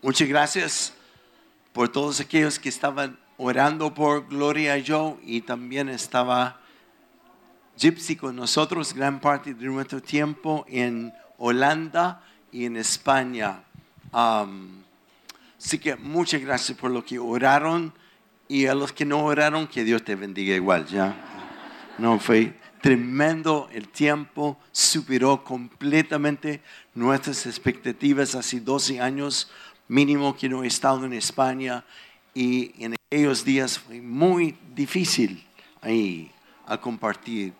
Muchas gracias por todos aquellos que estaban orando por Gloria Joe y también estaba Gypsy con nosotros gran parte de nuestro tiempo en Holanda y en España. Así que muchas gracias por lo que oraron y a los que no oraron, que Dios te bendiga igual, ¿ya? No, fue tremendo el tiempo, superó completamente nuestras expectativas hace 12 años mínimo que no he estado en España y en aquellos días fue muy difícil ahí a compartir.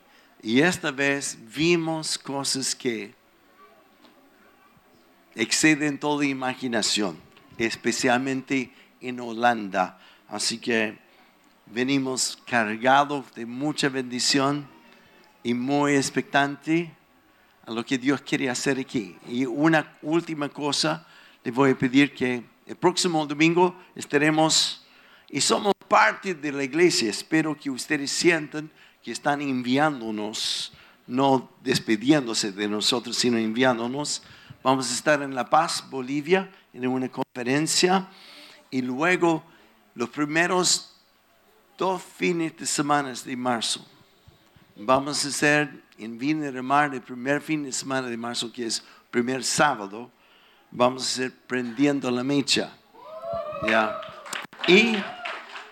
Y esta vez vimos cosas que exceden toda imaginación, especialmente en Holanda. Así que venimos cargados de mucha bendición y muy expectante a lo que Dios quiere hacer aquí. Y una última cosa, le voy a pedir que el próximo domingo estaremos y somos parte de la iglesia. Espero que ustedes sientan que están enviándonos, no despidiéndose de nosotros, sino enviándonos. Vamos a estar en La Paz, Bolivia, en una conferencia y luego los primeros dos fines de semana de marzo. Vamos a hacer en Vina de Mar el primer fin de semana de marzo, que es primer sábado vamos a ser prendiendo la mecha. Y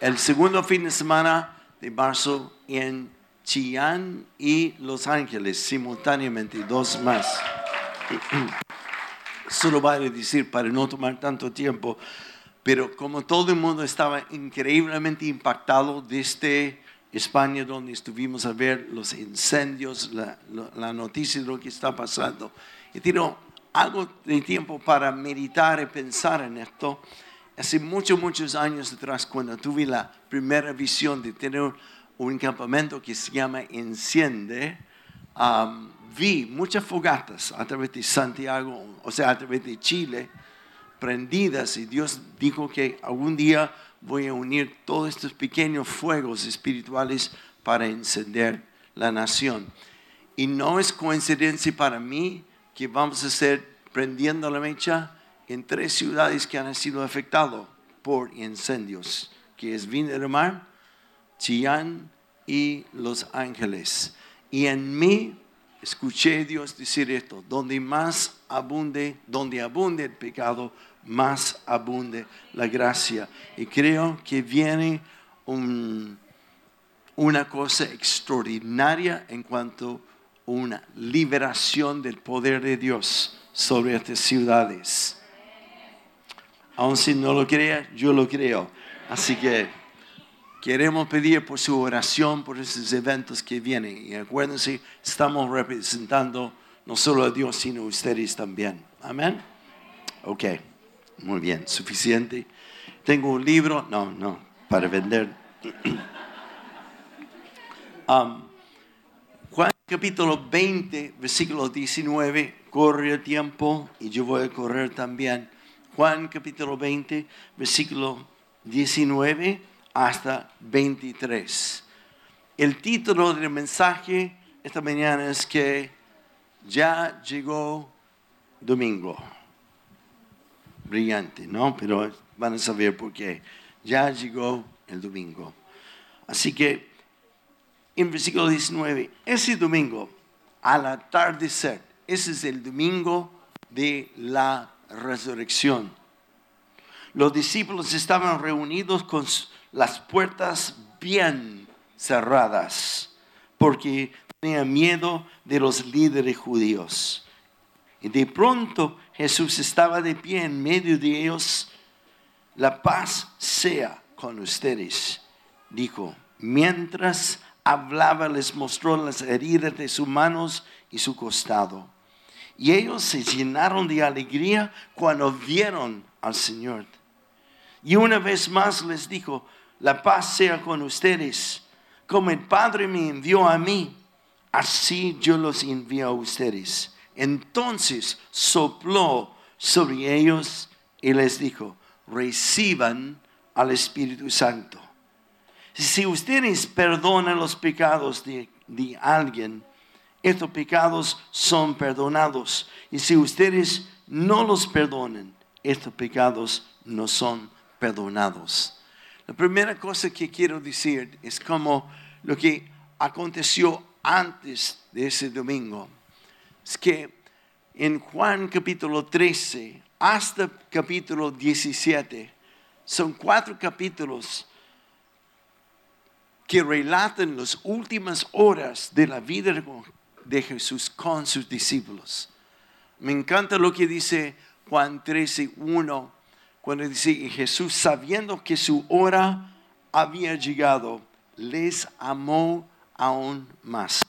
el segundo fin de semana de marzo en Chillán y Los Ángeles, simultáneamente, dos más. Solo a decir para no tomar tanto tiempo, pero como todo el mundo estaba increíblemente impactado desde España, donde estuvimos a ver los incendios, la, la noticia de lo que está pasando, y tiró algo de tiempo para meditar y pensar en esto. Hace muchos, muchos años atrás, cuando tuve la primera visión de tener un campamento que se llama Enciende, vi muchas fogatas a través de Santiago, o sea, a través de Chile, prendidas y Dios dijo que algún día voy a unir todos estos pequeños fuegos espirituales para encender la nación. Y no es coincidencia para mí que vamos a hacer prendiendo la mecha en tres ciudades que han sido afectadas por incendios, que es del Mar, Chillán y Los Ángeles. Y en mí escuché Dios decir esto, donde más abunde, donde abunde el pecado, más abunde la gracia. Y creo que viene una cosa extraordinaria en cuanto a una liberación del poder de Dios sobre estas ciudades. Aun si no lo crea, yo lo creo. Así que queremos pedir por su oración por esos eventos que vienen. Y acuérdense, estamos representando no solo a Dios, sino a ustedes también. Amén. Ok, muy bien, suficiente. Tengo un libro, no, no, para vender. um, capítulo 20, versículo 19, corre el tiempo y yo voy a correr también. Juan capítulo 20, versículo 19 hasta 23. El título del mensaje esta mañana es que ya llegó domingo. Brillante, ¿no? Pero van a saber por qué. Ya llegó el domingo. Así que en versículo 19, ese domingo, al atardecer, ese es el domingo de la resurrección. Los discípulos estaban reunidos con las puertas bien cerradas porque tenían miedo de los líderes judíos. Y de pronto Jesús estaba de pie en medio de ellos. La paz sea con ustedes, dijo, mientras hablaba, les mostró las heridas de sus manos y su costado. Y ellos se llenaron de alegría cuando vieron al Señor. Y una vez más les dijo, la paz sea con ustedes. Como el Padre me envió a mí, así yo los envío a ustedes. Entonces sopló sobre ellos y les dijo, reciban al Espíritu Santo. Si ustedes perdonan los pecados de, alguien, estos pecados son perdonados. Y si ustedes no los perdonan, estos pecados no son perdonados. La primera cosa que quiero decir es como lo que aconteció antes de ese domingo. Es que en Juan capítulo 13 hasta capítulo 17 son cuatro capítulos que relatan las últimas horas de la vida de Jesús con sus discípulos. Me encanta lo que dice Juan 13, 1, cuando dice, Jesús sabiendo que su hora había llegado, les amó aún más.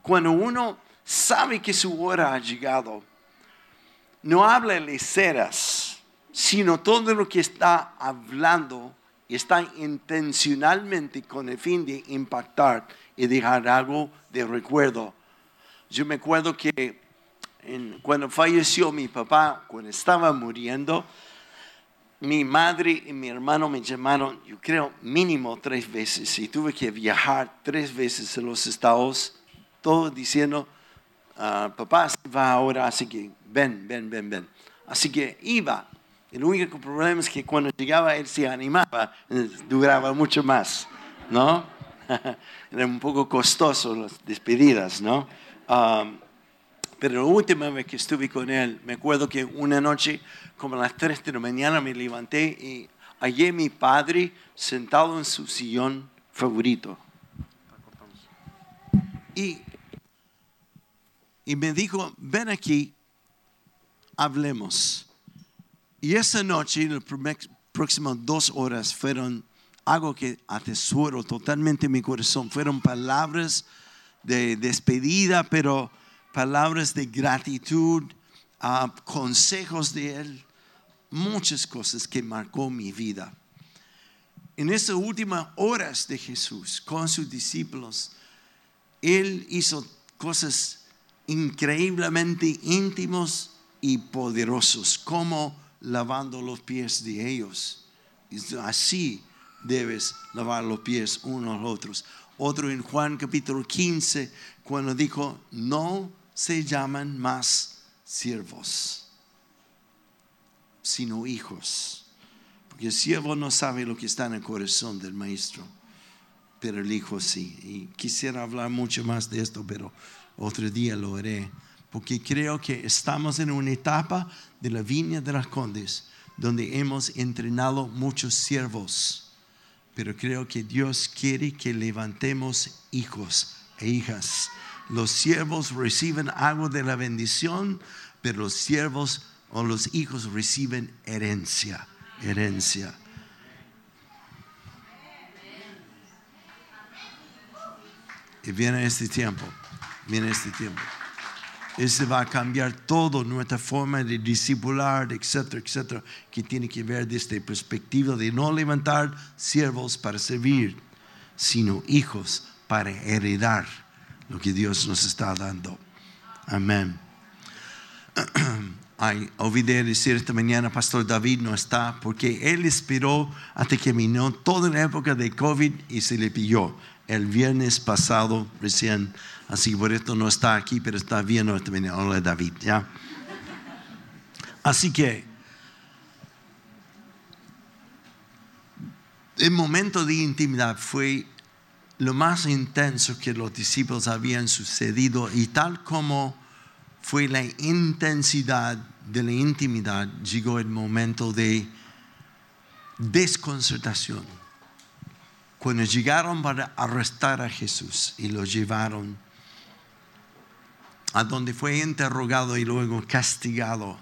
Cuando uno sabe que su hora ha llegado, no habla de leceras, sino todo lo que está hablando está intencionalmente con el fin de impactar y dejar algo de recuerdo. Yo me acuerdo que cuando falleció mi papá, cuando estaba muriendo, mi madre y mi hermano me llamaron, yo creo, mínimo tres veces. Y tuve que viajar tres veces a los estados, todo diciendo, ah, papá va ahora, así que ven, ven, ven, ven. Así que iba. El único problema es que cuando llegaba él se animaba, duraba mucho más, ¿no? Era un poco costoso las despedidas, ¿no? Um, pero la última vez que estuve con él, me acuerdo que una noche, como a las 3 de la mañana, me levanté y hallé a mi padre sentado en su sillón favorito. Y, y me dijo, ven aquí, hablemos. Y esa noche, las próximas dos horas fueron algo que atesoro totalmente mi corazón. Fueron palabras de despedida, pero palabras de gratitud, uh, consejos de Él, muchas cosas que marcó mi vida. En esas últimas horas de Jesús con sus discípulos, Él hizo cosas increíblemente íntimos y poderosos, como lavando los pies de ellos. Así debes lavar los pies unos a otros. Otro en Juan capítulo 15, cuando dijo, no se llaman más siervos, sino hijos. Porque el siervo no sabe lo que está en el corazón del maestro, pero el hijo sí. Y quisiera hablar mucho más de esto, pero otro día lo haré porque creo que estamos en una etapa de la viña de las condes donde hemos entrenado muchos siervos, pero creo que Dios quiere que levantemos hijos e hijas. Los siervos reciben algo de la bendición, pero los siervos o los hijos reciben herencia, herencia. Y viene este tiempo, viene este tiempo. Ese va a cambiar todo nuestra forma de discipular, etcétera, etcétera, que tiene que ver desde perspectiva de no levantar siervos para servir, sino hijos para heredar lo que Dios nos está dando. Amén. Ay, olvidé decir esta mañana, Pastor David no está, porque él esperó hasta que vino toda la época de COVID y se le pilló. El viernes pasado recién Así por esto no está aquí, pero está viendo esta mañana. Hola David, ¿ya? Así que el momento de intimidad fue lo más intenso que los discípulos habían sucedido y tal como fue la intensidad de la intimidad, llegó el momento de desconcertación. Cuando llegaron para arrestar a Jesús y lo llevaron a donde fue interrogado y luego castigado.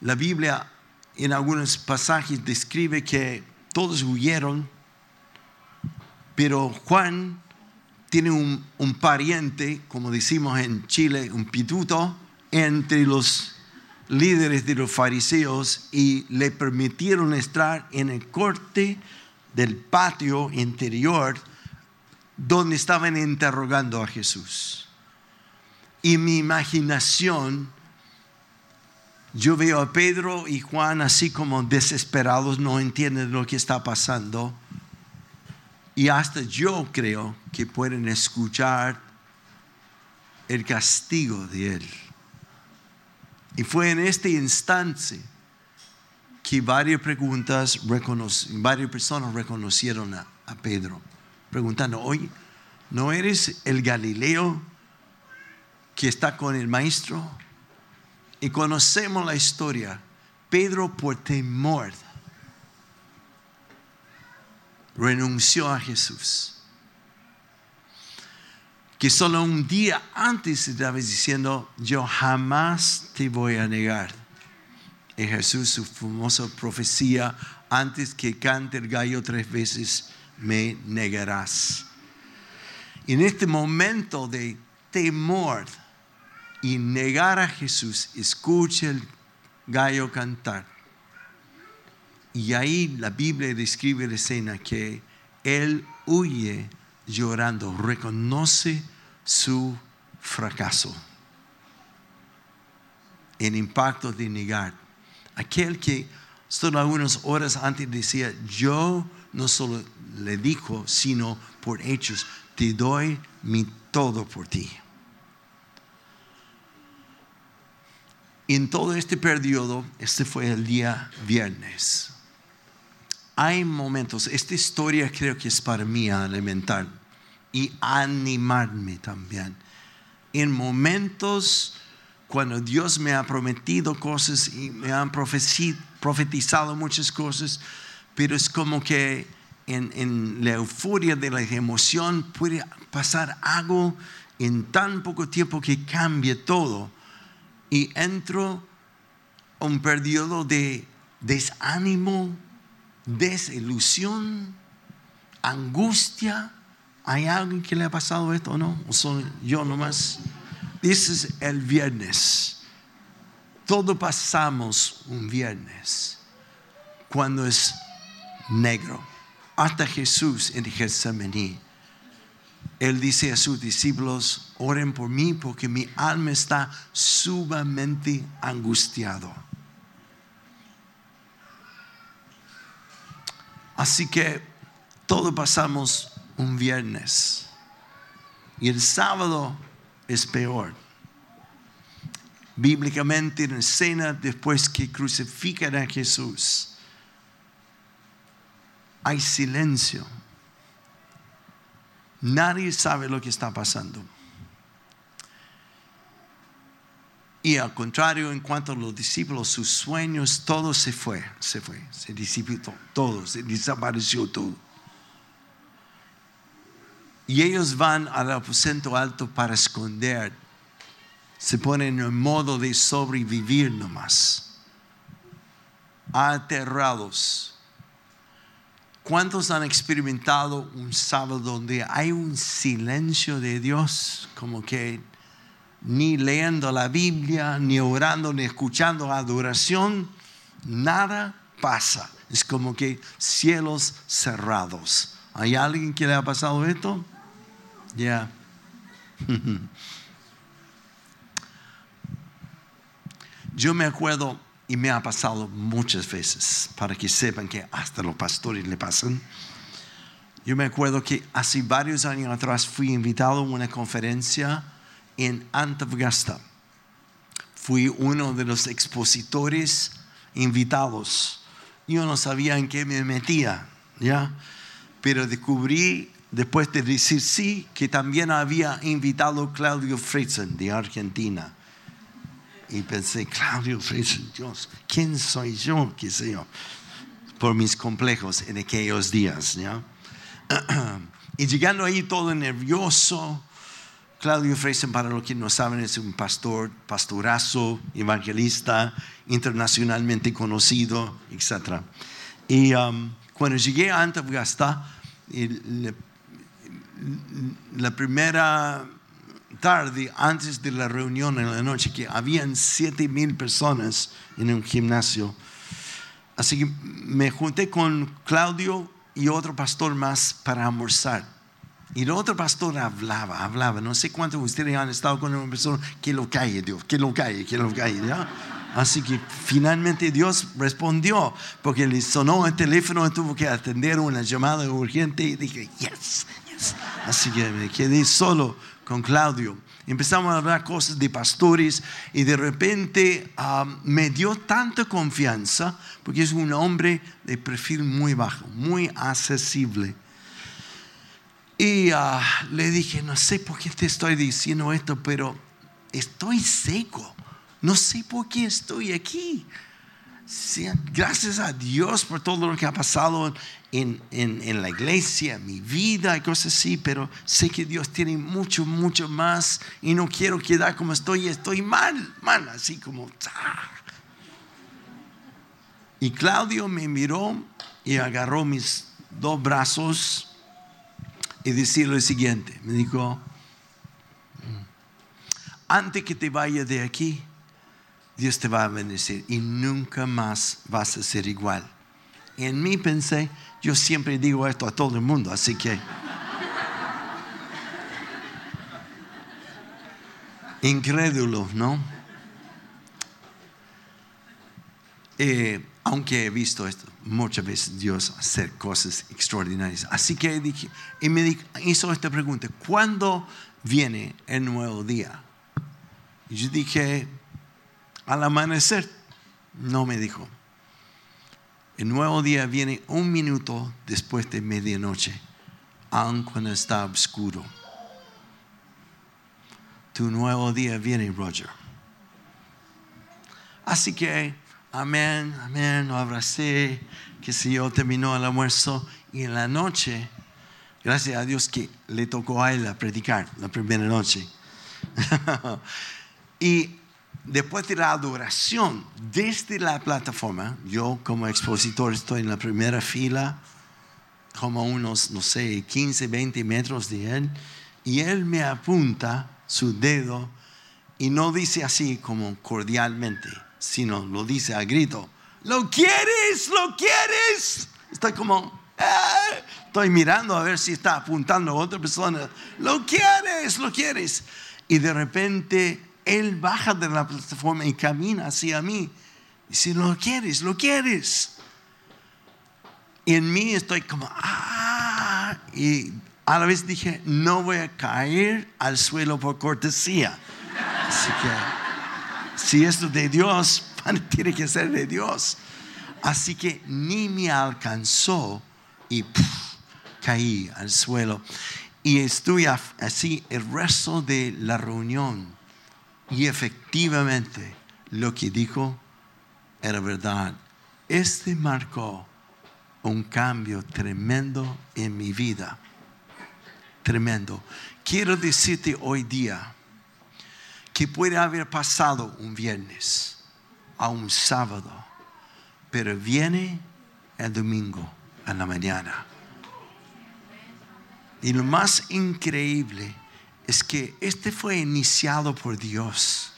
La Biblia en algunos pasajes describe que todos huyeron, pero Juan tiene un, pariente, como decimos en Chile, un pituto, entre los líderes de los fariseos y le permitieron entrar en el corte del patio interior donde estaban interrogando a Jesús y mi imaginación, yo veo a Pedro y Juan así como desesperados, no entienden lo que está pasando. Y hasta yo creo que pueden escuchar el castigo de Él. Y fue en este instante que varias preguntas, varias personas reconocieron a, a Pedro, preguntando, oye, ¿no eres el Galileo que está con el maestro? Y conocemos la historia. Pedro por temor renunció a Jesús. Que solo un día antes estaba diciendo, yo jamás te voy a negar. Y Jesús, su famosa profecía, antes que cante el gallo tres veces, me negarás. en este momento de temor y negar a Jesús, escucha el gallo cantar. Y ahí la Biblia describe la escena que él huye llorando, reconoce su fracaso. El impacto de negar. Aquel que solo algunas horas antes decía, yo no solo le dijo, sino por hechos, te doy mi todo por ti. En todo este periodo, este fue el día viernes hay momentos, esta historia creo que es para mí alimentar y animarme también. En momentos cuando Dios me ha prometido cosas y me han profetizado muchas cosas, pero es como que en, en, la euforia de la emoción puede pasar algo en tan poco tiempo que cambie todo. Y entro un periodo de desánimo, desilusión, angustia. ¿Hay alguien que le ha pasado esto o no? ¿O soy yo nomás? Ese es el viernes. Todo pasamos un viernes cuando es negro. Hasta Jesús en Getsemaní. Él dice a sus discípulos, oren por mí porque mi alma está sumamente angustiado. Así que todo pasamos un viernes. Y el sábado es peor. Bíblicamente en escena después que crucifican a Jesús, hay silencio. Nadie sabe lo que está pasando. Y al contrario, en cuanto a los discípulos, sus sueños, todo se fue, se fue, se disipó todo, se desapareció todo. Y ellos van al aposento alto para esconder, se ponen en modo de sobrevivir nomás, aterrados. ¿Cuántos han experimentado un sábado donde hay un silencio de Dios? Como que ni leyendo la Biblia, ni orando, ni escuchando adoración, nada pasa. Es como que cielos cerrados. ¿Hay alguien que le ha pasado esto? Ya. Yo me acuerdo, y me ha pasado muchas veces, para que sepan que hasta los pastores le pasan. Yo me acuerdo que hace varios años atrás fui invitado a una conferencia en Antofagasta. Fui uno de los expositores invitados. Yo no sabía en qué me metía, ¿ya? Pero descubrí, después de decir sí, que también había invitado Claudio Fritzen de Argentina. Y pensé, Claudio Fritzen, Dios, ¿quién soy yo? ¿Qué sé yo? Por mis complejos en aquellos días, ¿ya? y llegando ahí todo nervioso, Claudio Freisen, para los que no saben, es un pastor, pastorazo, evangelista, internacionalmente conocido, etc. Y um, cuando llegué a Antofagasta, la primera tarde, antes de la reunión en la noche, que habían siete mil personas en un gimnasio. Así que me junté con Claudio y otro pastor más para almorzar. Y el otro pastor hablaba, hablaba. No sé cuántos de ustedes han estado con una persona que lo calle, Dios, que lo calle, que lo calle. Así que finalmente Dios respondió porque le sonó el teléfono y tuvo que atender una llamada urgente y dije, yes, yes. Así que me quedé solo con Claudio. Empezamos a hablar cosas de pastores y de repente um, me dio tanta confianza porque es un hombre de perfil muy bajo, muy accesible. Y uh, le dije, no sé por qué te estoy diciendo esto, pero estoy seco. No sé por qué estoy aquí. Gracias a Dios por todo lo que ha pasado en, en, la iglesia, mi vida y cosas así, pero sé que Dios tiene mucho, mucho más y no quiero quedar como estoy, estoy mal, mal, así como... Y Claudio me miró y agarró mis dos brazos y decía lo siguiente, me dijo, antes que te vayas de aquí, Dios te va a bendecir y nunca más vas a ser igual. Y en mí pensé, yo siempre digo esto a todo el mundo, así que... Incrédulo, ¿no? Eh, aunque he visto esto muchas veces Dios hacer cosas extraordinarias. Así que dije, y me hizo esta pregunta, ¿cuándo viene el nuevo día? Y yo dije, al amanecer, no me dijo. El nuevo día viene un minuto después de medianoche, aun cuando está oscuro. Tu nuevo día viene, Roger. Así que, amén, amén, lo abracé, que si yo terminó el almuerzo y en la noche, gracias a Dios que le tocó a él predicar la primera noche. y después de la adoración desde la plataforma, yo como expositor estoy en la primera fila, como unos, no sé, 15, 20 metros de él, y él me apunta su dedo y no dice así como cordialmente, sino lo dice a grito, ¿lo quieres? ¿Lo quieres? Estoy como, eh", estoy mirando a ver si está apuntando a otra persona, ¿lo quieres? ¿Lo quieres? Y de repente él baja de la plataforma y camina hacia mí. Y si lo quieres, lo quieres. Y en mí estoy como, ah, y a la vez dije, no voy a caer al suelo por cortesía. Así que, si esto es de Dios, tiene que ser de Dios. Así que ni me alcanzó y caí al suelo. Y estuve así el resto de la reunión y efectivamente lo que dijo era verdad. Este marcó un cambio tremendo en mi vida. Tremendo. Quiero decirte hoy día que puede haber pasado un viernes a un sábado, pero viene el domingo a la mañana. Y lo más increíble es que este fue iniciado por Dios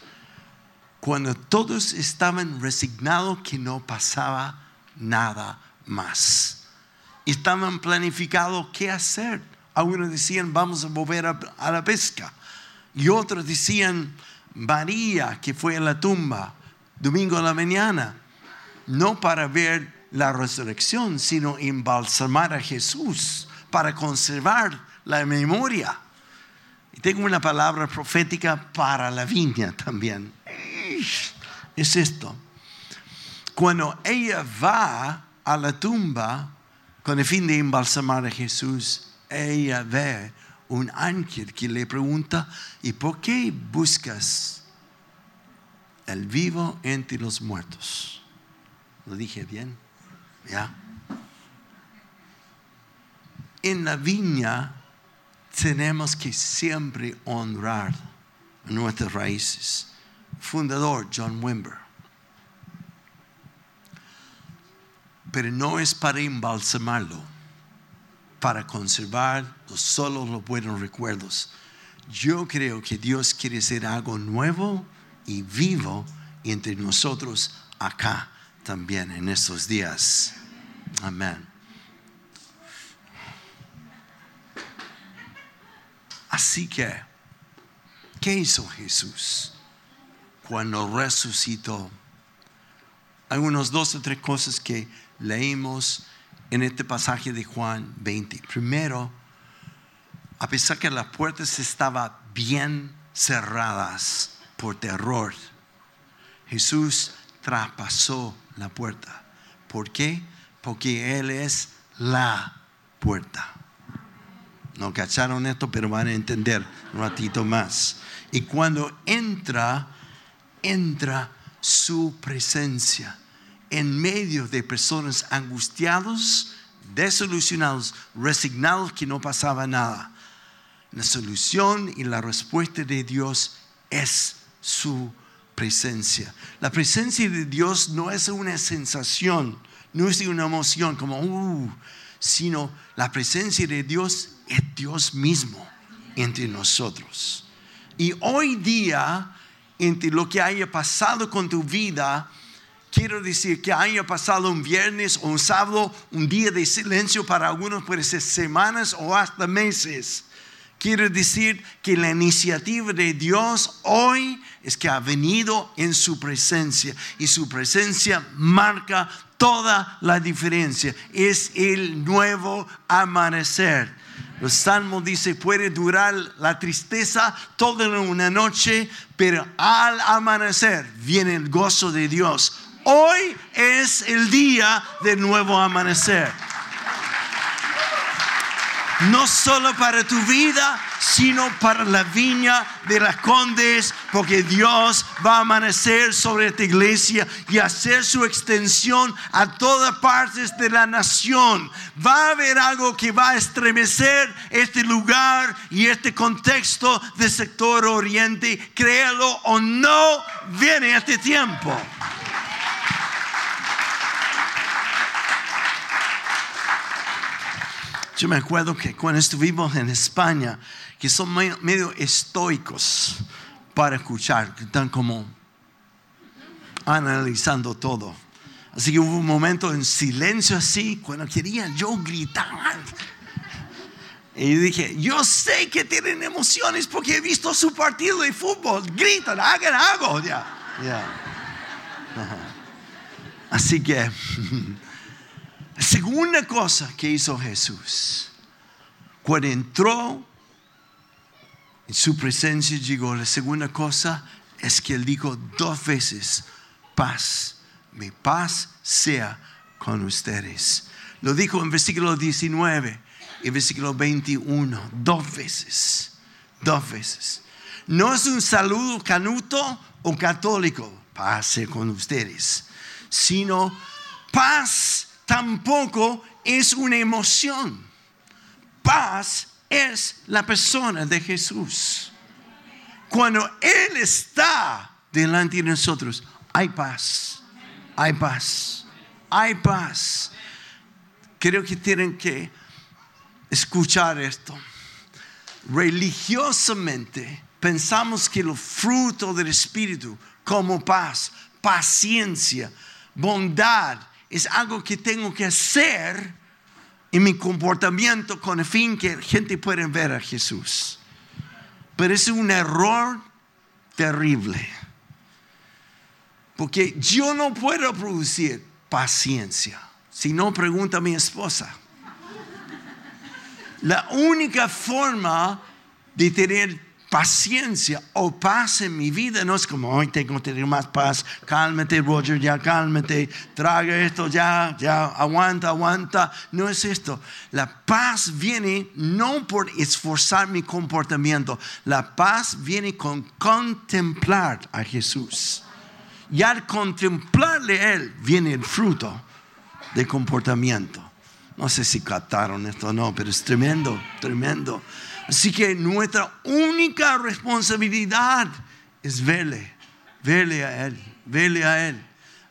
cuando todos estaban resignados que no pasaba nada más. Estaban planificados qué hacer. Algunos decían, vamos a volver a, la pesca. Y otros decían, María, que fue a la tumba, domingo a la mañana, no para ver la resurrección, sino embalsamar a Jesús, para conservar la memoria. Tengo una palabra profética para la viña también. Es esto. Cuando ella va a la tumba con el fin de embalsamar a Jesús, ella ve un ángel que le pregunta, ¿y por qué buscas el vivo entre los muertos? ¿Lo dije bien? ¿Ya? En la viña tenemos que siempre honrar nuestras raíces. Fundador John Wimber. Pero no es para embalsamarlo, para conservar solo los buenos recuerdos. Yo creo que Dios quiere hacer algo nuevo y vivo entre nosotros acá también en estos días. Amén. Así que, ¿qué hizo Jesús cuando resucitó? Hay unos dos o tres cosas que leímos en este pasaje de Juan 20. Primero, a pesar que la puerta se estaba bien cerradas por terror. Jesús traspasó la puerta. ¿Por qué? Porque Él es la puerta. No cacharon esto, pero van a entender un ratito más. Y cuando entra, entra su presencia en medio de personas angustiados, desilusionados, resignados que no pasaba nada. La solución y la respuesta de Dios es su presencia. La presencia de Dios no es una sensación, no es una emoción como, uh, sino la presencia de Dios es Dios mismo entre nosotros. Y hoy día, entre lo que haya pasado con tu vida, quiero decir que haya pasado un viernes o un sábado, un día de silencio para algunos puede ser semanas o hasta meses. Quiero decir que la iniciativa de Dios hoy es que ha venido en su presencia y su presencia marca toda la diferencia. Es el nuevo amanecer. El Salmo dice, puede durar la tristeza toda una noche, pero al amanecer viene el gozo de Dios. Hoy es el día del nuevo amanecer no solo para tu vida, sino para la viña de las condes, porque Dios va a amanecer sobre esta iglesia y hacer su extensión a todas partes de la nación. Va a haber algo que va a estremecer este lugar y este contexto del sector oriente. Créalo o no, viene este tiempo. Yo me acuerdo que cuando estuvimos en España, que son medio, estoicos para escuchar, que están como analizando todo. Así que hubo un momento en silencio así, cuando quería yo gritar. Y dije, yo sé que tienen emociones porque he visto su partido de fútbol. Gritan, hagan algo. Ya, Así que la segunda cosa que hizo Jesús, cuando entró en su presencia llegó, la segunda cosa es que él dijo dos veces, paz, mi paz sea con ustedes. Lo dijo en versículo 19 y versículo 21, dos veces, dos veces. No es un saludo canuto o católico, paz sea con ustedes, sino paz tampoco es una emoción. Paz es la persona de Jesús. Cuando Él está delante de nosotros, hay paz, hay paz, hay paz. Creo que tienen que escuchar esto. Religiosamente pensamos que los frutos del Espíritu, como paz, paciencia, bondad, es algo que tengo que hacer en mi comportamiento con el fin que gente pueda ver a Jesús. Pero es un error terrible. Porque yo no puedo producir paciencia. Si no, pregunta a mi esposa. La única forma de tener paciencia o paz en mi vida no es como hoy tengo que tener más paz, cálmate Roger, ya cálmate, traga esto, ya, ya, aguanta, aguanta. No es esto. La paz viene no por esforzar mi comportamiento, la paz viene con contemplar a Jesús. Y al contemplarle a Él viene el fruto de comportamiento. No sé si captaron esto o no, pero es tremendo, tremendo. Así que nuestra única responsabilidad es verle, verle a Él, verle a Él.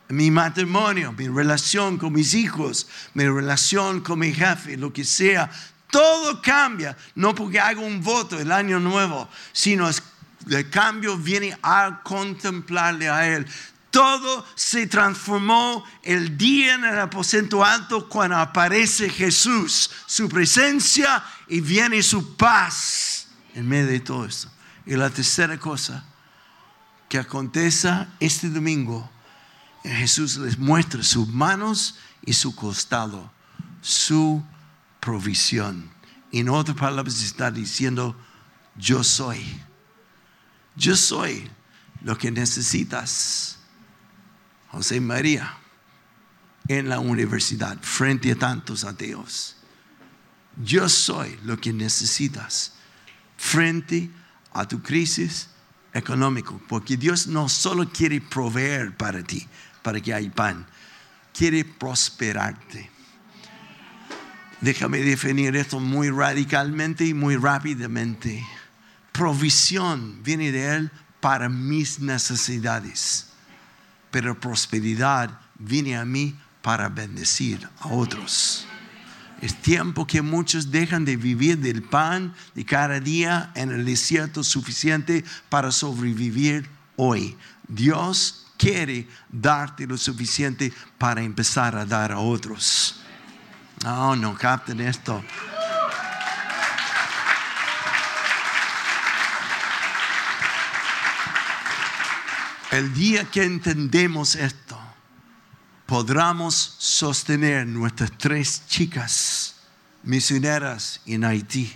Mi matrimonio, mi relación con mis hijos, mi relación con mi jefe, lo que sea, todo cambia, no porque hago un voto el año nuevo, sino el cambio viene a contemplarle a Él. Todo se transformó el día en el aposento alto cuando aparece Jesús, su presencia y viene su paz en medio de todo esto. Y la tercera cosa que acontece este domingo, Jesús les muestra sus manos y su costado, su provisión. En otras palabras está diciendo, yo soy Yo soy lo que necesitas, José María, en la universidad, frente a tantos ateos. Yo soy lo que necesitas frente a tu crisis económica, porque Dios no solo quiere proveer para ti, para que haya pan, quiere prosperarte. Déjame definir esto muy radicalmente y muy rápidamente. Provisión viene de Él para mis necesidades, pero prosperidad viene a mí para bendecir a otros. Es tiempo que muchos dejan de vivir del pan de cada día en el desierto suficiente para sobrevivir hoy. Dios quiere darte lo suficiente para empezar a dar a otros. No, no capten esto. El día que entendemos esto, podremos sostener nuestras tres chicas misioneras en Haití.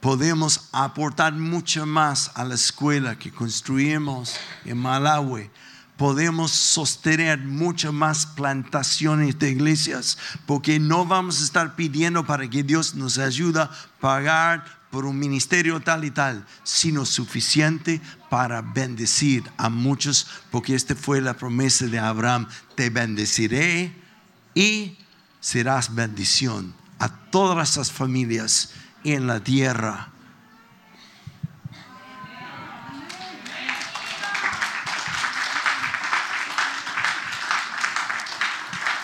Podemos aportar mucho más a la escuela que construimos en Malawi. Podemos sostener mucho más plantaciones de iglesias porque no vamos a estar pidiendo para que Dios nos ayude a pagar por un ministerio tal y tal, sino suficiente para bendecir a muchos, porque esta fue la promesa de Abraham, te bendeciré y serás bendición a todas las familias en la tierra.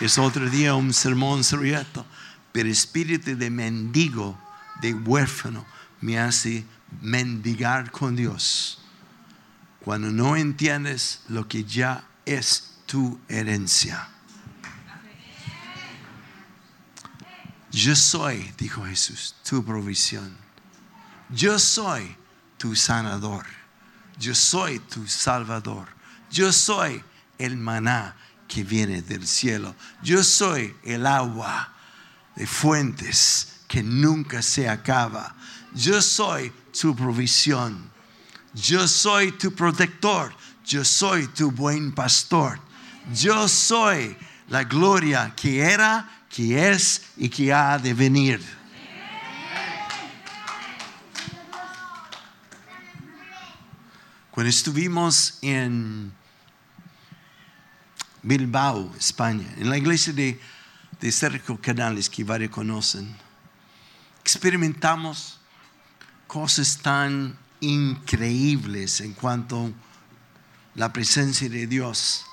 Es otro día un sermón pero espíritu de mendigo, de huérfano, me hace mendigar con Dios. Cuando no entiendes lo que ya es tu herencia. Yo soy, dijo Jesús, tu provisión. Yo soy tu sanador. Yo soy tu salvador. Yo soy el maná que viene del cielo. Yo soy el agua de fuentes que nunca se acaba. Yo soy tu provisión. Yo soy tu protector. Yo soy tu buen pastor. Yo soy la gloria que era, que es y que ha de venir. Cuando estuvimos en Bilbao, España, en la iglesia de, de Sergio Canales, que varios conocen, experimentamos cosas tan increíbles en cuanto a la presencia de Dios.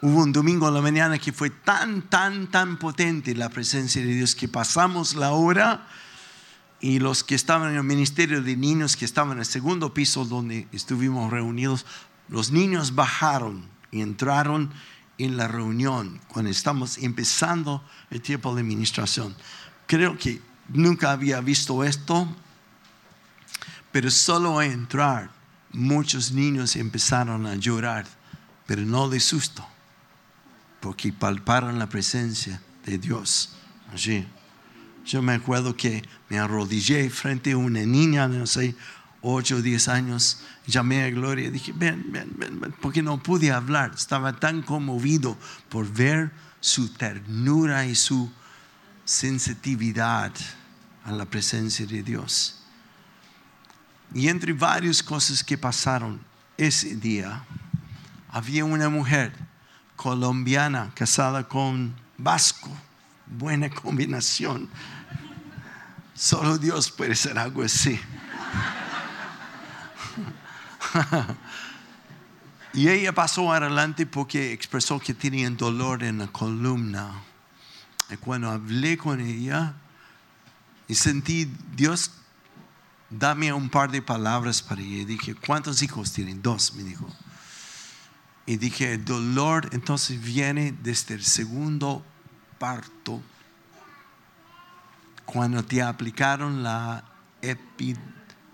Hubo un domingo en la mañana que fue tan, tan, tan potente la presencia de Dios que pasamos la hora y los que estaban en el ministerio de niños, que estaban en el segundo piso donde estuvimos reunidos, los niños bajaron y entraron en la reunión cuando estamos empezando el tiempo de administración. Creo que nunca había visto esto pero solo a entrar, muchos niños empezaron a llorar, pero no de susto, porque palparon la presencia de Dios allí. Yo me acuerdo que me arrodillé frente a una niña no sé, 8 o 10 años, llamé a Gloria y dije, ven, ven, ven, porque no pude hablar. Estaba tan conmovido por ver su ternura y su sensitividad a la presencia de Dios. Y entre varias cosas que pasaron ese día, había una mujer colombiana casada con vasco. Buena combinación. Solo Dios puede ser algo así. y ella pasó adelante porque expresó que tenía dolor en la columna. Y cuando hablé con ella y sentí Dios dame un par de palabras para ella. Dije, ¿cuántos hijos tienen? Dos, me dijo. Y dije, el dolor entonces viene desde el segundo parto, cuando te aplicaron la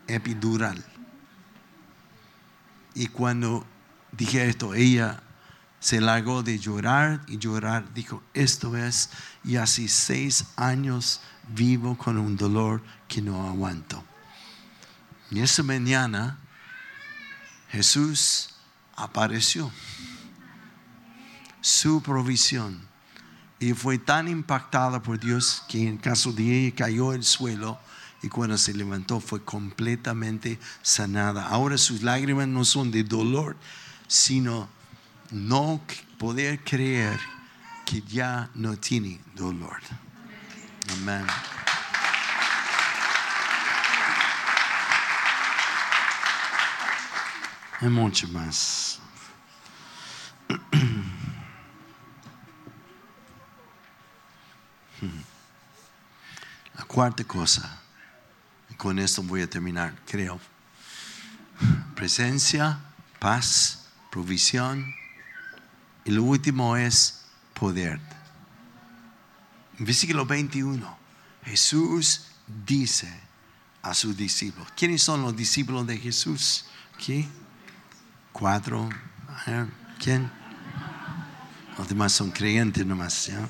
epidural. Y cuando dije esto, ella se largó de llorar y llorar. Dijo, esto es, y hace seis años vivo con un dolor que no aguanto Y esa mañana Jesús apareció. Su provisión. Y fue tan impactada por Dios que en caso de ella cayó al suelo y cuando se levantó fue completamente sanada. Ahora sus lágrimas no son de dolor, sino no poder creer que ya no tiene dolor. Amén. Hay mucho más. La cuarta cosa, y con esto voy a terminar, creo. Presencia, paz, provisión. Y lo último es poder. Versículo 21. Jesús dice a sus discípulos. ¿Quiénes son los discípulos de Jesús? Cuatro. ¿Quién? Los demás son creyentes nomás. ¿ya?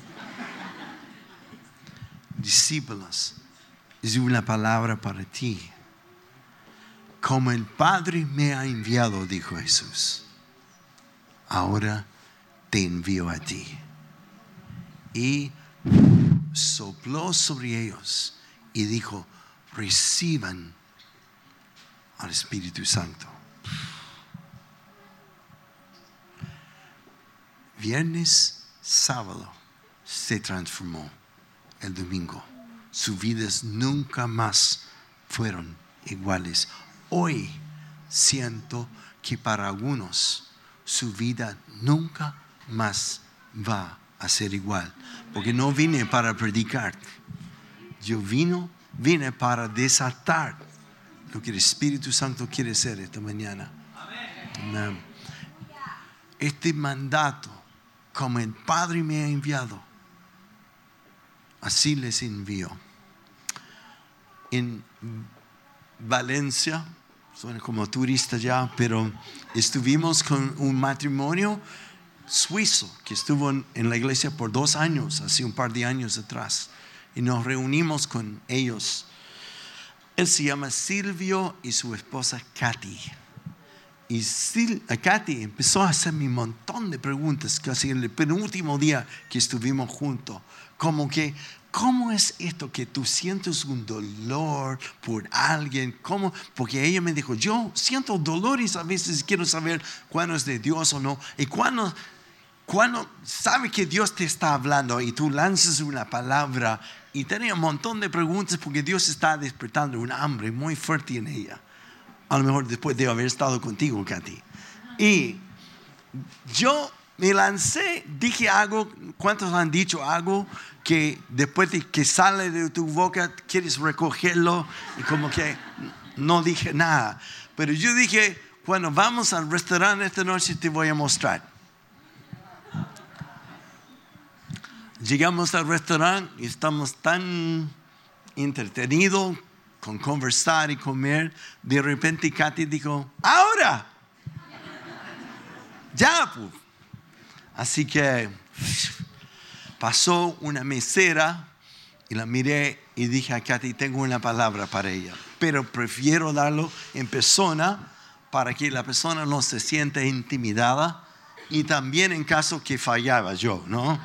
Discípulos. Es una palabra para ti. Como el Padre me ha enviado, dijo Jesús. Ahora te envío a ti. Y sopló sobre ellos y dijo, reciban al Espíritu Santo. Viernes, sábado, se transformó el domingo. Sus vidas nunca más fueron iguales. Hoy siento que para algunos su vida nunca más va a ser igual. Porque no vine para predicar. Yo vino, vine para desatar lo que el Espíritu Santo quiere hacer esta mañana. Este mandato, como el Padre me ha enviado, así les envío. En Valencia, soy como turista ya, pero estuvimos con un matrimonio suizo que estuvo en la iglesia por dos años, hace un par de años atrás, y nos reunimos con ellos. Él se llama Silvio y su esposa Katy. Y Katy empezó a hacerme un montón de preguntas casi en el penúltimo día que estuvimos juntos. Como que, ¿cómo es esto que tú sientes un dolor por alguien? ¿Cómo? Porque ella me dijo, yo siento dolores a veces quiero saber cuándo es de Dios o no. Y cuando, cuando sabe que Dios te está hablando y tú lanzas una palabra y tenía un montón de preguntas porque Dios está despertando un hambre muy fuerte en ella. A lo mejor después de haber estado contigo, Katy. Y yo me lancé, dije algo, ¿cuántos han dicho algo que después de que sale de tu boca quieres recogerlo? Y como que no dije nada. Pero yo dije, bueno, vamos al restaurante esta noche y te voy a mostrar. Llegamos al restaurante y estamos tan entretenidos con conversar y comer. De repente Katy dijo, ahora. ya, pues. Así que pasó una mesera y la miré y dije a Katy, tengo una palabra para ella, pero prefiero darlo en persona para que la persona no se sienta intimidada y también en caso que fallaba yo, ¿no?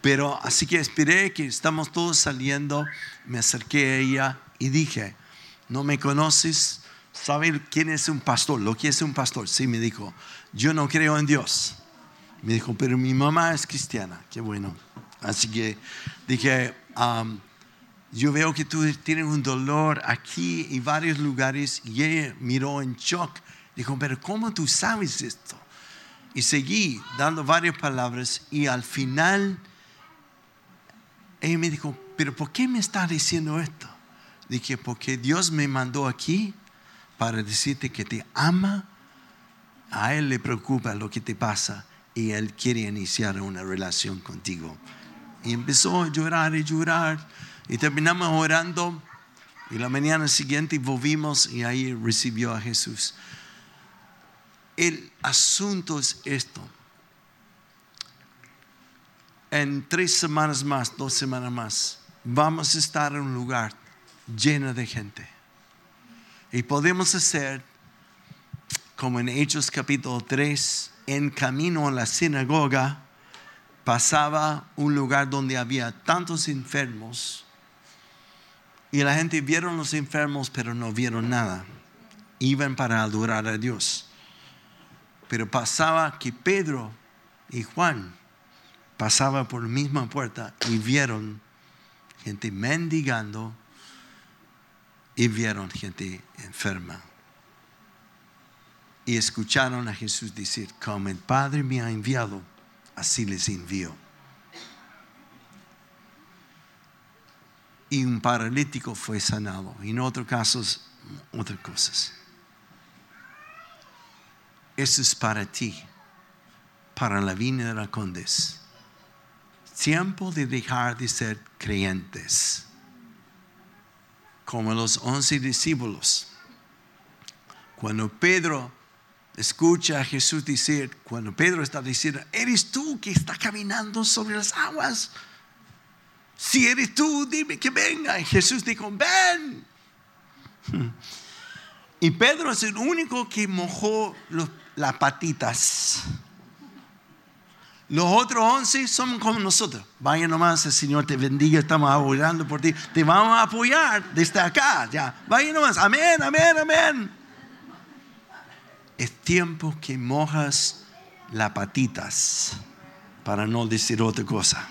Pero así que esperé que estamos todos saliendo, me acerqué a ella y dije, ¿no me conoces? ¿Sabes quién es un pastor? ¿Lo que es un pastor? Sí, me dijo, yo no creo en Dios. Me dijo, pero mi mamá es cristiana, qué bueno. Así que dije, um, yo veo que tú tienes un dolor aquí y varios lugares. Y ella miró en shock. Dijo, pero ¿cómo tú sabes esto? Y seguí dando varias palabras y al final ella me dijo, pero ¿por qué me está diciendo esto? Dije, porque Dios me mandó aquí para decirte que te ama, a Él le preocupa lo que te pasa y Él quiere iniciar una relación contigo. Y empezó a llorar y llorar y terminamos orando y la mañana siguiente volvimos y ahí recibió a Jesús. El asunto es esto en tres semanas más, dos semanas más, vamos a estar en un lugar lleno de gente. Y podemos hacer como en Hechos capítulo 3, en camino a la sinagoga, pasaba un lugar donde había tantos enfermos y la gente vieron los enfermos pero no vieron nada. Iban para adorar a Dios. Pero pasaba que Pedro y Juan pasaba por la misma puerta y vieron gente mendigando y vieron gente enferma. Y escucharon a Jesús decir, como el Padre me ha enviado, así les envío. Y un paralítico fue sanado. Y en otros casos, otras cosas. Eso es para ti, para la vida de la condes. Tiempo de dejar de ser creyentes, como los once discípulos. Cuando Pedro escucha a Jesús decir, cuando Pedro está diciendo, eres tú que está caminando sobre las aguas. Si eres tú, dime que venga. Y Jesús dijo, ven. Y Pedro es el único que mojó las patitas. Los otros once son como nosotros. Vaya nomás, el Señor te bendiga, estamos apoyando por ti. Te vamos a apoyar desde acá. Ya, vaya nomás. Amén, amén, amén es tiempo que mojas las patitas, para no decir otra cosa.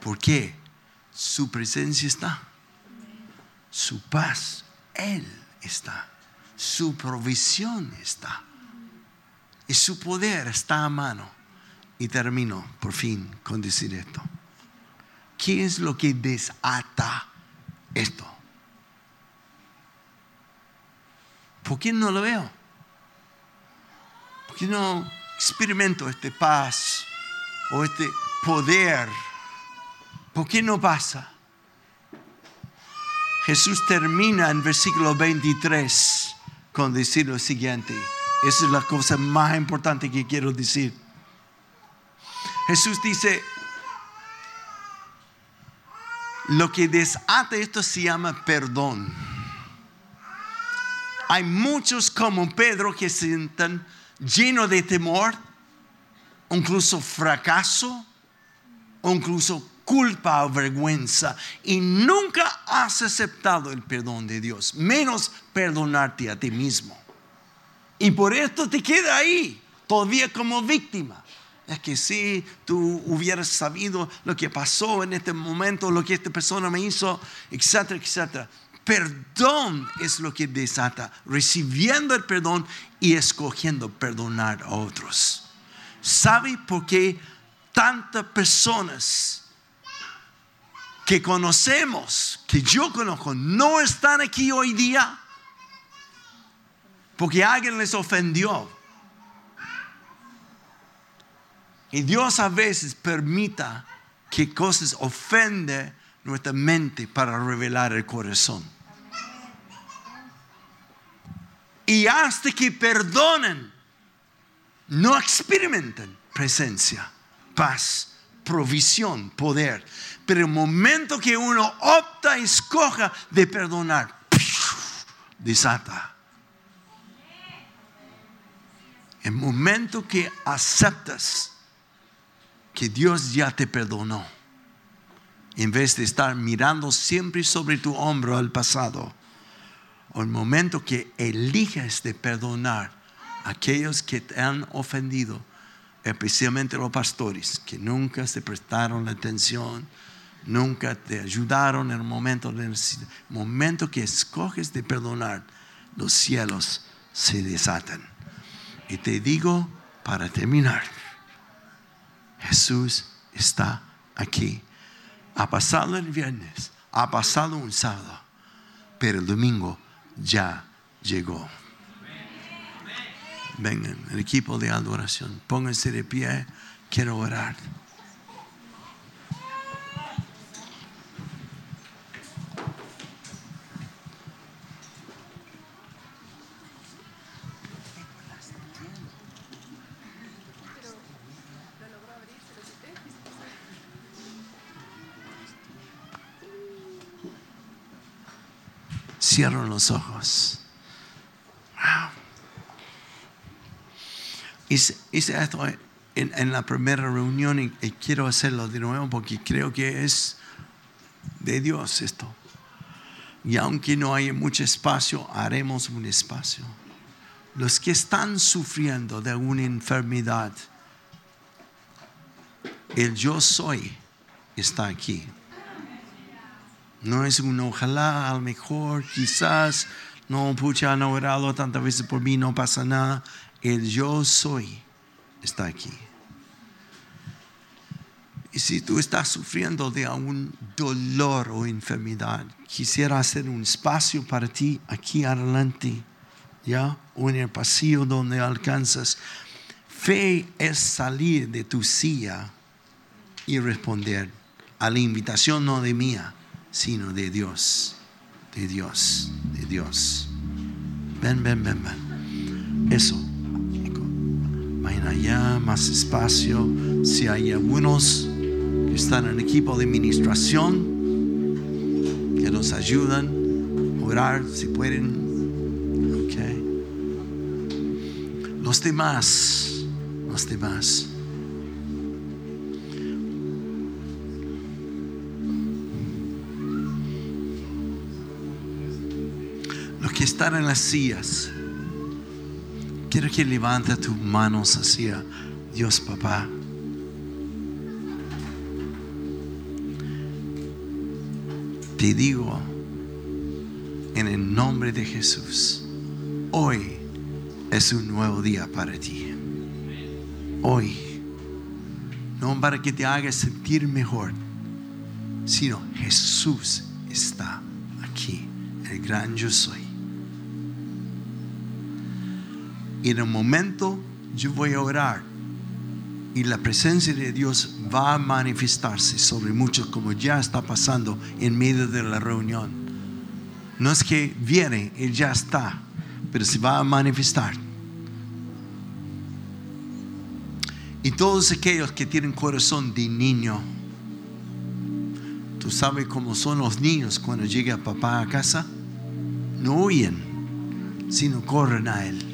¿Por qué? Su presencia está, su paz, Él está, su provisión está, y su poder está a mano. Y termino por fin con decir esto. ¿Qué es lo que desata esto? ¿Por qué no lo veo? ¿Por qué no experimento este paz o este poder? ¿Por qué no pasa? Jesús termina en versículo 23 con decir lo siguiente. Esa es la cosa más importante que quiero decir. Jesús dice, lo que desata esto se llama perdón. Hay muchos como Pedro que se sienten llenos de temor, incluso fracaso, incluso culpa o vergüenza y nunca has aceptado el perdón de Dios, menos perdonarte a ti mismo. Y por esto te queda ahí, todavía como víctima. Es que si tú hubieras sabido lo que pasó en este momento, lo que esta persona me hizo, etcétera, etcétera. Perdón es lo que desata, recibiendo el perdón y escogiendo perdonar a otros. ¿Sabe por qué tantas personas que conocemos, que yo conozco, no están aquí hoy día? Porque alguien les ofendió. Y Dios a veces permita que cosas ofenden nuestra mente para revelar el corazón. Y hasta que perdonen, no experimenten presencia, paz, provisión, poder. Pero el momento que uno opta, escoja de perdonar, desata. El momento que aceptas que Dios ya te perdonó, en vez de estar mirando siempre sobre tu hombro al pasado, o el momento que eliges de perdonar a aquellos que te han ofendido, especialmente los pastores, que nunca se prestaron la atención, nunca te ayudaron en el momento de necesidad. Momento que escoges de perdonar, los cielos se desatan. Y te digo para terminar, Jesús está aquí. Ha pasado el viernes, ha pasado un sábado, pero el domingo ya llegó. Vengan, el equipo de adoración, pónganse de pie, quiero orar. Cierro los ojos. Hice, esto en, la primera reunión y, quiero hacerlo de nuevo porque creo que es de Dios esto. Y aunque no haya mucho espacio, haremos un espacio. Los que están sufriendo de alguna enfermedad, el yo soy está aquí. No es un ojalá, a lo mejor, quizás, no, pucha, han orado tantas veces por mí, no pasa nada. El yo soy está aquí. Y si tú estás sufriendo de algún dolor o enfermedad, quisiera hacer un espacio para ti aquí adelante, ¿ya? O en el pasillo donde alcanzas. Fe es salir de tu silla y responder a la invitación no de mía, sino de Dios, de Dios, de Dios. Ven, ven, ven, ven. Eso. Vayan allá, más espacio. Si hay algunos que están en equipo de administración, que nos ayudan a orar si pueden. Okay. Los demás, los demás. Los que están en las sillas, quiero que levante tus manos hacia Dios Papá. Te digo en el nombre de Jesús, hoy es un nuevo día para ti. Hoy, no para que te hagas sentir mejor, sino Jesús está aquí, el gran yo soy. En el momento yo voy a orar y la presencia de Dios va a manifestarse sobre muchos como ya está pasando en medio de la reunión. No es que viene, Él ya está, pero se va a manifestar. Y todos aquellos que tienen corazón de niño, tú sabes cómo son los niños cuando llega papá a casa, no huyen, sino corren a Él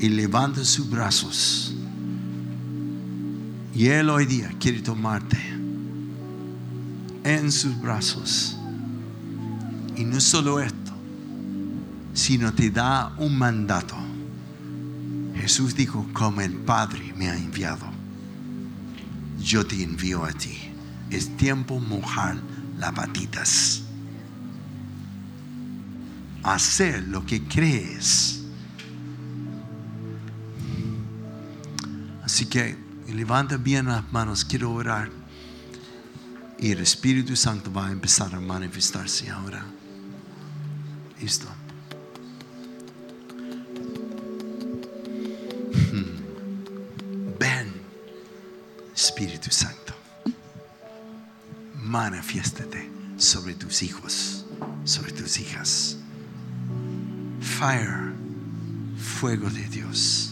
y levantan sus brazos y Él hoy día quiere tomarte en sus brazos. Y no solo esto, sino te da un mandato. Jesús dijo, como el Padre me ha enviado, yo te envío a ti. Es tiempo mojar las patitas. Hacer lo que crees. Así que levanta bien las manos, quiero orar. Y el Espíritu Santo va a empezar a manifestarse ahora. Listo. Hmm. Ven, Espíritu Santo. Manifiéstate sobre tus hijos, sobre tus hijas. Fire, fuego de Dios.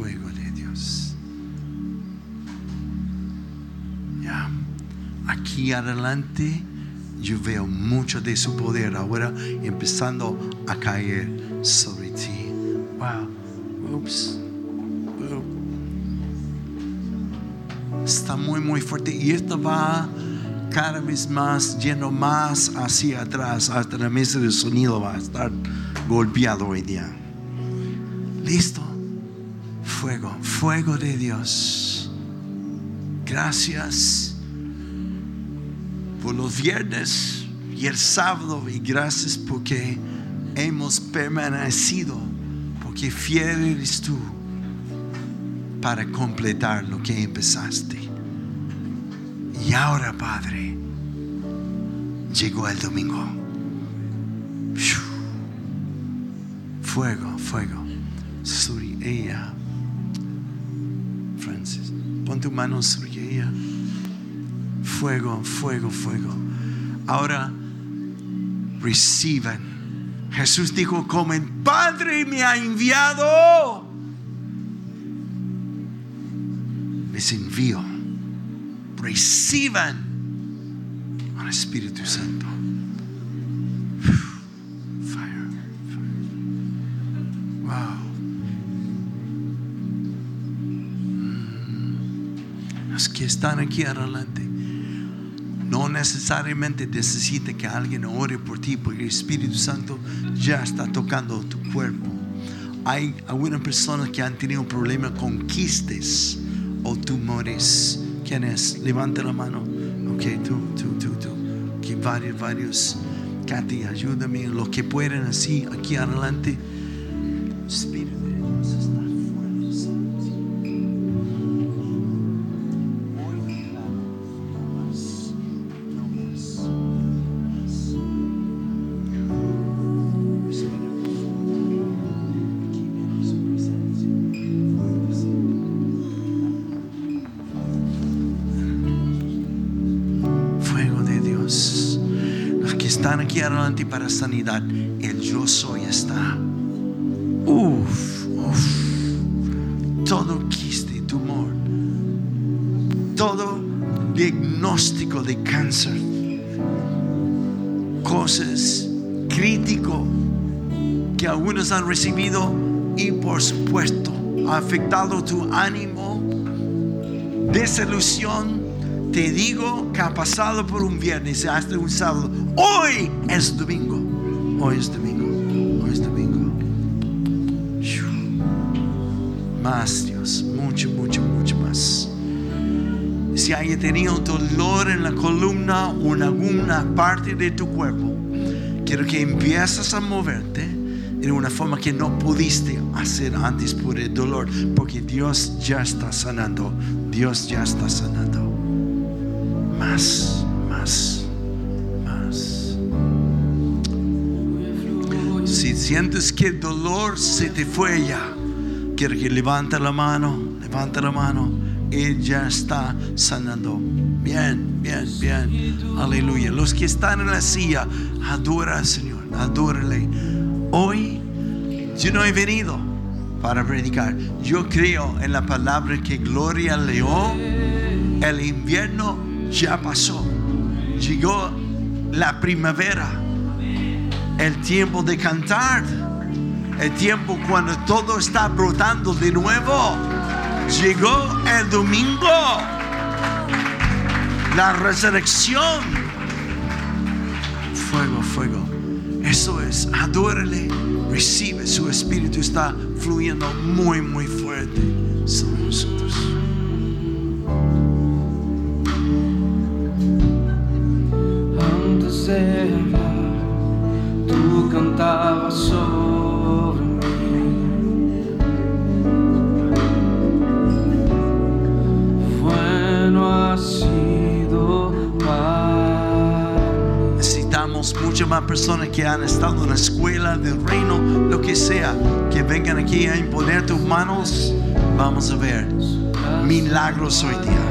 Fuego de Dios. Ya, aquí adelante yo veo mucho de su poder ahora empezando a caer sobre ti. Wow, ups, está muy muy fuerte y esto va cada vez más yendo más hacia atrás hasta la mesa de sonido va a estar golpeado hoy día. Listo fuego, fuego de Dios. Gracias por los viernes y el sábado y gracias porque hemos permanecido, porque fiel eres tú para completar lo que empezaste. Y ahora, Padre, llegó el domingo. Fuego, fuego. Suri, ella. Pon tu mano sobre ella. Fuego, fuego, fuego. Ahora reciban. Jesús dijo, como el Padre me ha enviado, les envío. Reciban Espíritu Santo. Están aquí adelante no necesariamente necesita que alguien ore por ti porque el Espíritu Santo ya está tocando tu cuerpo. Hay algunas personas que han tenido problemas con quistes o tumores. ¿Quién es? Levanta la mano. Ok, tú, tú, tú, tú. Que varios, varios. Katy, ayúdame. Los que pueden así, aquí adelante. Aquí adelante para sanidad, el yo soy está. Uf, uf. Todo quiste, tumor, todo diagnóstico de cáncer, cosas crítico que algunos han recibido y por supuesto ha afectado tu ánimo, desilusión. Te digo que ha pasado por un viernes hasta un sábado. Hoy es domingo. Hoy es domingo. Hoy es domingo. Más Dios, mucho, mucho, mucho más. Si haya tenido dolor en la columna o en alguna parte de tu cuerpo, quiero que empieces a moverte en una forma que no pudiste hacer antes por el dolor, porque Dios ya está sanando. Dios ya está sanando. Más, más, más. Si sientes que el dolor se te fue ya, quiero que levanta la mano, levanta la mano. Él ya está sanando. Bien, bien, bien. Aleluya. Los que están en la silla, adora al Señor, adórale. Hoy yo no he venido para predicar. Yo creo en la palabra que Gloria leó. El invierno ya pasó. Llegó la primavera. El tiempo de cantar. El tiempo cuando todo está brotando de nuevo. Llegó el domingo. La resurrección. Fuego, fuego. Eso es. Adórale. Recibe. Su espíritu está fluyendo muy, muy fuerte sobre nosotros. Tú cantabas sobre mí. Bueno ha sido para. Necesitamos muchas más personas que han estado en la escuela del reino, lo que sea, que vengan aquí a imponer tus manos. Vamos a ver milagros hoy día.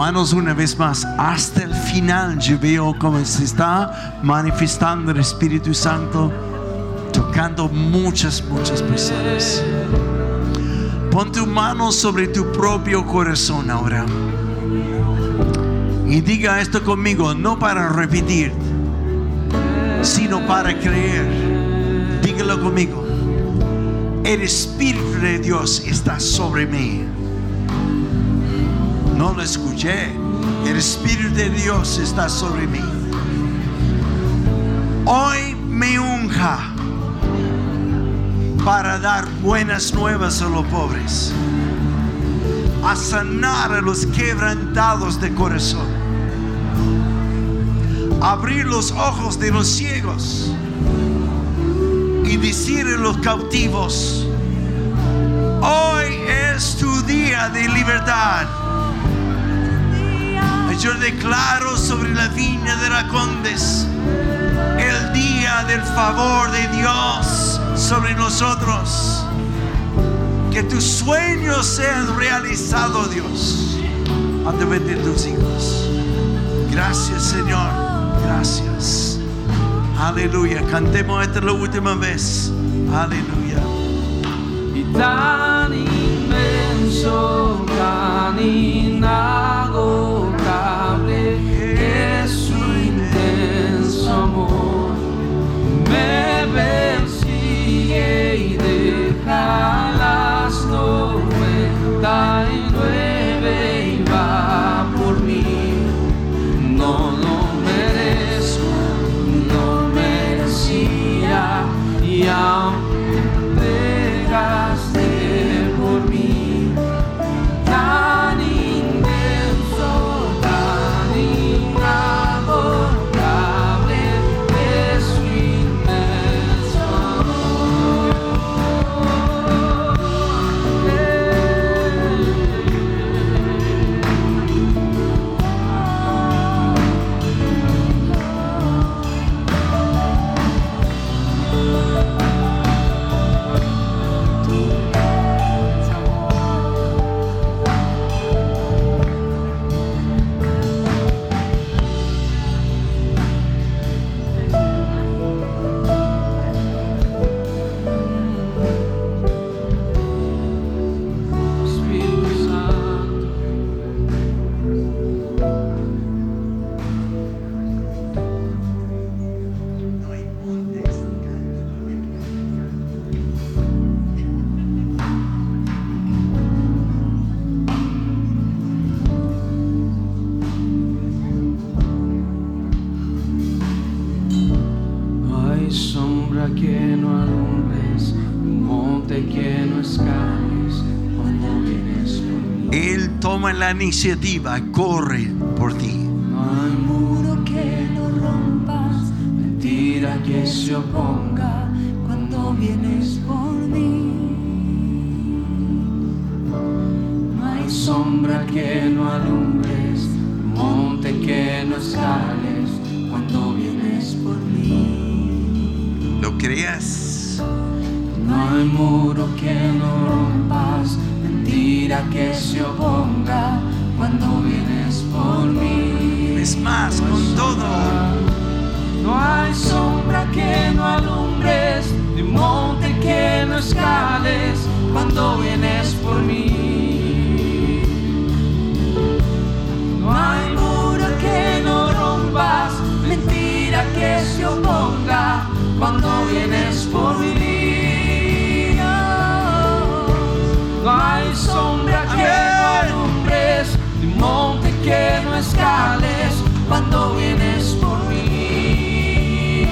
Extienden sus manos una vez más hasta el final. Yo veo cómo se está manifestando el Espíritu Santo, tocando muchas, muchas personas. Pon tu mano sobre tu propio corazón ahora. Y diga esto conmigo, no para repetir, sino para creer. Dígalo conmigo. El Espíritu de Dios está sobre mí. No lo escuché. El Espíritu de Dios está sobre mí. Hoy me unja para dar buenas nuevas a los pobres, a sanar a los quebrantados de corazón, abrir los ojos de los ciegos y decir a los cautivos, hoy es tu día de libertad. Yo declaro sobre la viña de la Condes el día del favor de Dios sobre nosotros. Que tus sueños sean realizados, Dios, a través de tus hijos. Gracias, Señor. Gracias. Aleluya. Cantemos esta la última vez. Aleluya. y tan inmenso, tan iniciativa, corre por ti. No hay muro que no rompas, mentira que se oponga cuando vienes por mí. No hay sombra que no alumbres, monte que no escales cuando vienes por mí. ¿Lo creas? No hay muro que no rompas, mentira que se oponga cuando vienes por mí. Es más, con todo. No hay sombra que no alumbres, ni monte que no escales cuando vienes por mí. No hay muro que no rompas, mentira que se oponga cuando vienes por mí. Cuando vienes por mí.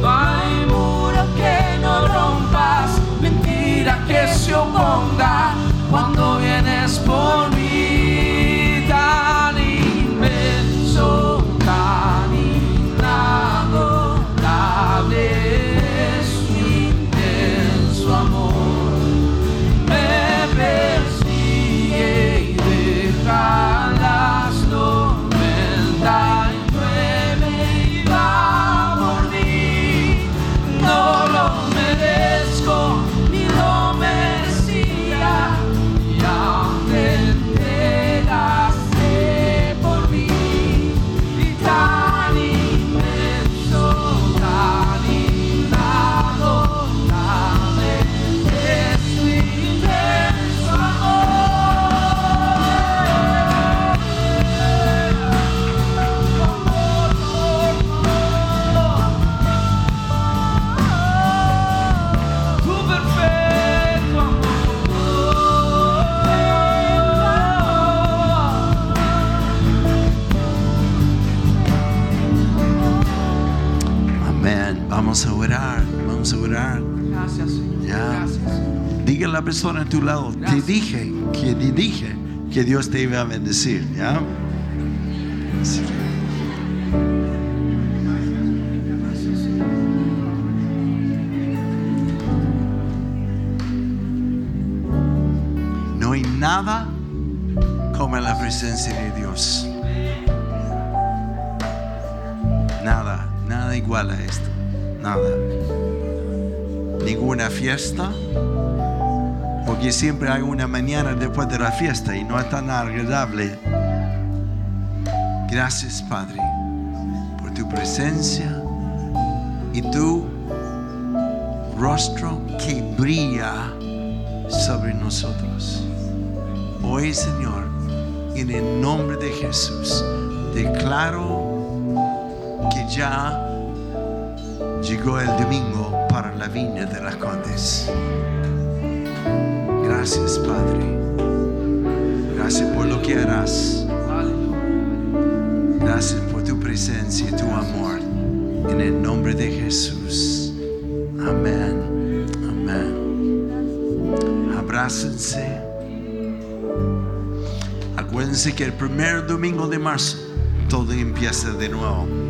No hay muro que no rompas, mentira que se oponga la persona a tu lado, te dije, que te dije que Dios te iba a bendecir, ¿ya? No hay nada como la presencia de Dios. Nada, nada igual a esto. Nada. Ninguna fiesta, porque siempre hay una mañana después de la fiesta y no es tan agradable. Gracias, Padre, por tu presencia y tu rostro que brilla sobre nosotros. Hoy, Señor, en el nombre de Jesús, declaro que ya llegó el domingo para la viña de las Condes. Gracias, Padre. Gracias por lo que harás. Gracias por tu presencia y tu amor. En el nombre de Jesús. Amén. Amén. Abrácense. Acuérdense que el primer domingo de marzo todo empieza de nuevo.